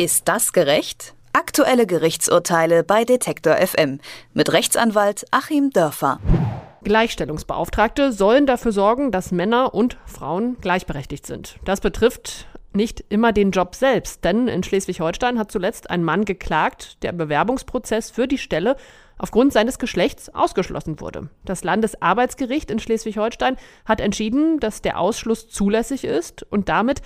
Ist das gerecht? Aktuelle Gerichtsurteile bei Detektor FM mit Rechtsanwalt Achim Dörfer. Gleichstellungsbeauftragte sollen dafür sorgen, dass Männer und Frauen gleichberechtigt sind. Das betrifft nicht immer den Job selbst, denn in Schleswig-Holstein hat zuletzt ein Mann geklagt, der Bewerbungsprozess für die Stelle aufgrund seines Geschlechts ausgeschlossen wurde. Das Landesarbeitsgericht in Schleswig-Holstein hat entschieden, dass der Ausschluss zulässig ist und damit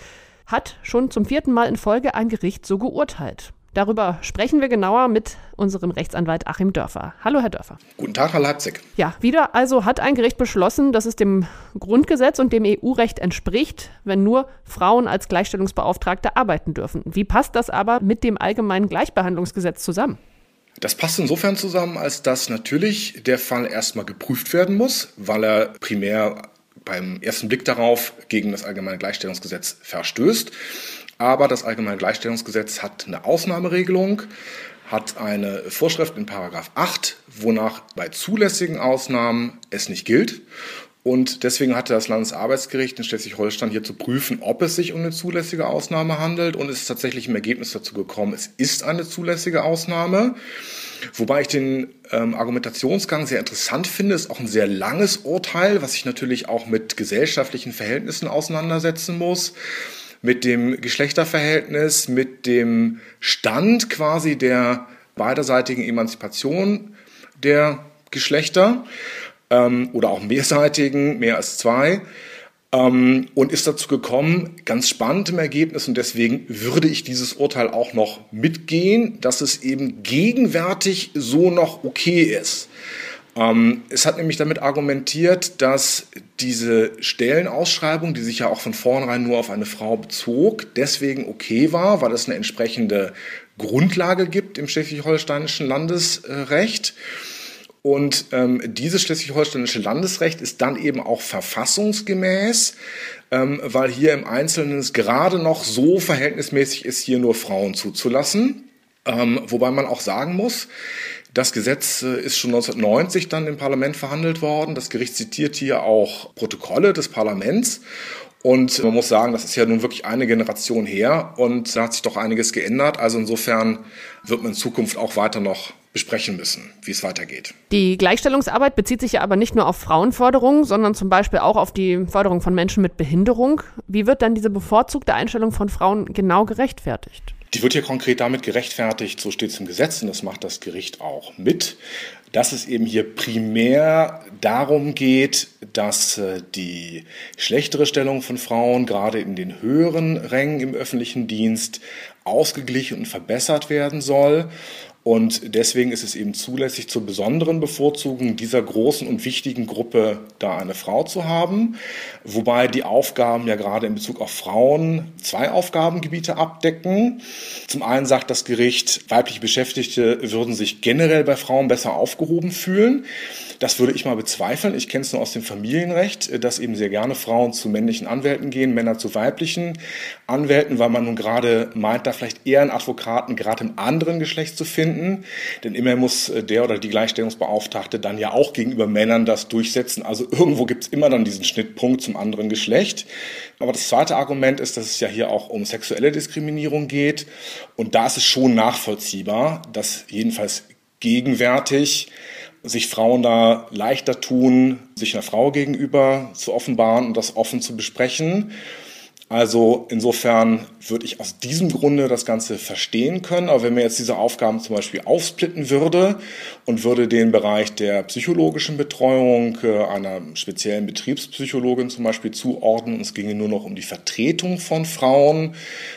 hat schon zum vierten Mal in Folge ein Gericht so geurteilt. Darüber sprechen wir genauer mit unserem Rechtsanwalt Achim Dörfer. Hallo, Herr Dörfer. Guten Tag, Herr Leipzig. Ja, wieder also hat ein Gericht beschlossen, dass es dem Grundgesetz und dem EU-Recht entspricht, wenn nur Frauen als Gleichstellungsbeauftragte arbeiten dürfen. Wie passt das aber mit dem allgemeinen Gleichbehandlungsgesetz zusammen? Das passt insofern zusammen, als dass natürlich der Fall erstmal geprüft werden muss, weil er primär beim ersten Blick darauf gegen das allgemeine Gleichstellungsgesetz verstößt. Aber das Allgemeine Gleichstellungsgesetz hat eine Ausnahmeregelung, hat eine Vorschrift in Paragraph 8, wonach bei zulässigen Ausnahmen es nicht gilt. Und deswegen hatte das Landesarbeitsgericht in Schleswig-Holstein hier zu prüfen, ob es sich um eine zulässige Ausnahme handelt. Und es ist tatsächlich im Ergebnis dazu gekommen, es ist eine zulässige Ausnahme. Wobei ich den ähm, Argumentationsgang sehr interessant finde, ist auch ein sehr langes Urteil, was sich natürlich auch mit gesellschaftlichen Verhältnissen auseinandersetzen muss mit dem Geschlechterverhältnis, mit dem Stand quasi der beiderseitigen Emanzipation der Geschlechter ähm, oder auch mehrseitigen, mehr als zwei. Ähm, und ist dazu gekommen, ganz spannend im Ergebnis, und deswegen würde ich dieses Urteil auch noch mitgehen, dass es eben gegenwärtig so noch okay ist. Ähm, es hat nämlich damit argumentiert, dass diese Stellenausschreibung, die sich ja auch von vornherein nur auf eine Frau bezog, deswegen okay war, weil es eine entsprechende Grundlage gibt im schleswig-holsteinischen Landesrecht. Und ähm, dieses schleswig-holsteinische Landesrecht ist dann eben auch verfassungsgemäß, ähm, weil hier im Einzelnen es gerade noch so verhältnismäßig ist, hier nur Frauen zuzulassen. Ähm, wobei man auch sagen muss, das Gesetz äh, ist schon 1990 dann im Parlament verhandelt worden. Das Gericht zitiert hier auch Protokolle des Parlaments. Und man muss sagen, das ist ja nun wirklich eine Generation her und da hat sich doch einiges geändert. Also insofern wird man in Zukunft auch weiter noch besprechen müssen, wie es weitergeht. Die Gleichstellungsarbeit bezieht sich ja aber nicht nur auf Frauenforderungen, sondern zum Beispiel auch auf die Förderung von Menschen mit Behinderung. Wie wird dann diese bevorzugte Einstellung von Frauen genau gerechtfertigt? Die wird hier konkret damit gerechtfertigt, so steht es im Gesetz und das macht das Gericht auch mit, dass es eben hier primär darum geht, dass äh, die schlechtere Stellung von Frauen gerade in den höheren Rängen im öffentlichen Dienst ausgeglichen und verbessert werden soll und deswegen ist es eben zulässig, zur besonderen Bevorzugung dieser großen und wichtigen Gruppe da eine Frau zu haben. Wobei die Aufgaben ja gerade in Bezug auf Frauen zwei Aufgabengebiete abdecken. Zum einen sagt das Gericht, weibliche Beschäftigte würden sich generell bei Frauen besser aufgehoben fühlen. Das würde ich mal bezweifeln. Ich kenne es nur aus dem Familienrecht, dass eben sehr gerne Frauen zu männlichen Anwälten gehen, Männer zu weiblichen Anwälten, weil man nun gerade meint, da vielleicht eher einen Advokaten gerade im anderen Geschlecht zu finden. Denn immer muss äh, der oder die Gleichstellungsbeauftragte dann ja auch gegenüber Männern das durchsetzen. Also irgendwo gibt es immer dann diesen Schnittpunkt zum anderen Geschlecht. Aber das zweite Argument ist, dass es ja hier auch um sexuelle Diskriminierung geht. Und da ist es schon nachvollziehbar, dass jedenfalls gegenwärtig sich Frauen da leichter tun, sich einer Frau gegenüber zu offenbaren und das offen zu besprechen. Also insofern würde ich aus diesem Grunde das Ganze verstehen können. Aber wenn man jetzt diese Aufgaben zum Beispiel aufsplitten würde und würde den Bereich der psychologischen Betreuung äh, einer speziellen Betriebspsychologin zum Beispiel zuordnen und es ginge nur noch um die Vertretung von Frauen,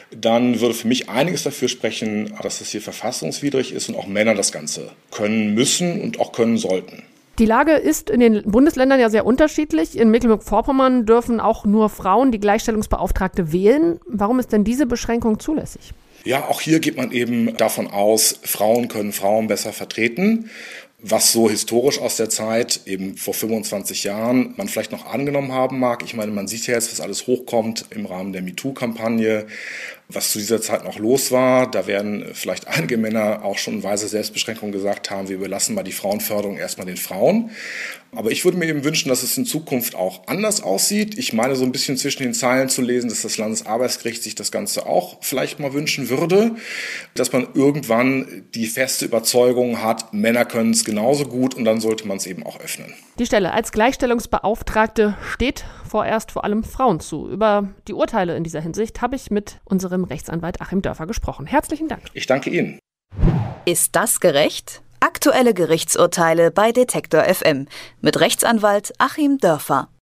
dann würde für mich einiges dafür sprechen, dass das hier verfassungswidrig ist und auch Männer das Ganze können müssen und auch können sollten. Die Lage ist in den Bundesländern ja sehr unterschiedlich. In Mecklenburg-Vorpommern dürfen auch nur Frauen die Gleichstellungsbeauftragte wählen. Warum ist denn diese Beschränkung zulässig? Ja, auch hier geht man eben davon aus, Frauen können Frauen besser vertreten was so historisch aus der Zeit, eben vor 25 Jahren, man vielleicht noch angenommen haben mag. Ich meine, man sieht ja jetzt, was alles hochkommt im Rahmen der MeToo-Kampagne. was zu dieser Zeit noch los war. Da werden vielleicht einige Männer auch schon weise Selbstbeschränkungen gesagt haben, wir überlassen mal die Frauenförderung erstmal den Frauen. Aber ich würde mir eben wünschen, dass es in Zukunft auch anders aussieht. Ich meine so ein bisschen zwischen den Zeilen zu lesen, dass das Landesarbeitsgericht sich das Ganze auch vielleicht mal wünschen würde, dass man irgendwann die feste Überzeugung hat, Männer können es genauso gut und dann sollte man es eben auch öffnen. Die Stelle als Gleichstellungsbeauftragte steht vorerst vor allem Frauen zu. Über die Urteile in dieser Hinsicht habe ich mit unserem Rechtsanwalt Achim Dörfer gesprochen. Herzlichen Dank. Ich danke Ihnen. Ist das gerecht? Aktuelle Gerichtsurteile bei Detektor FM mit Rechtsanwalt Achim Dörfer.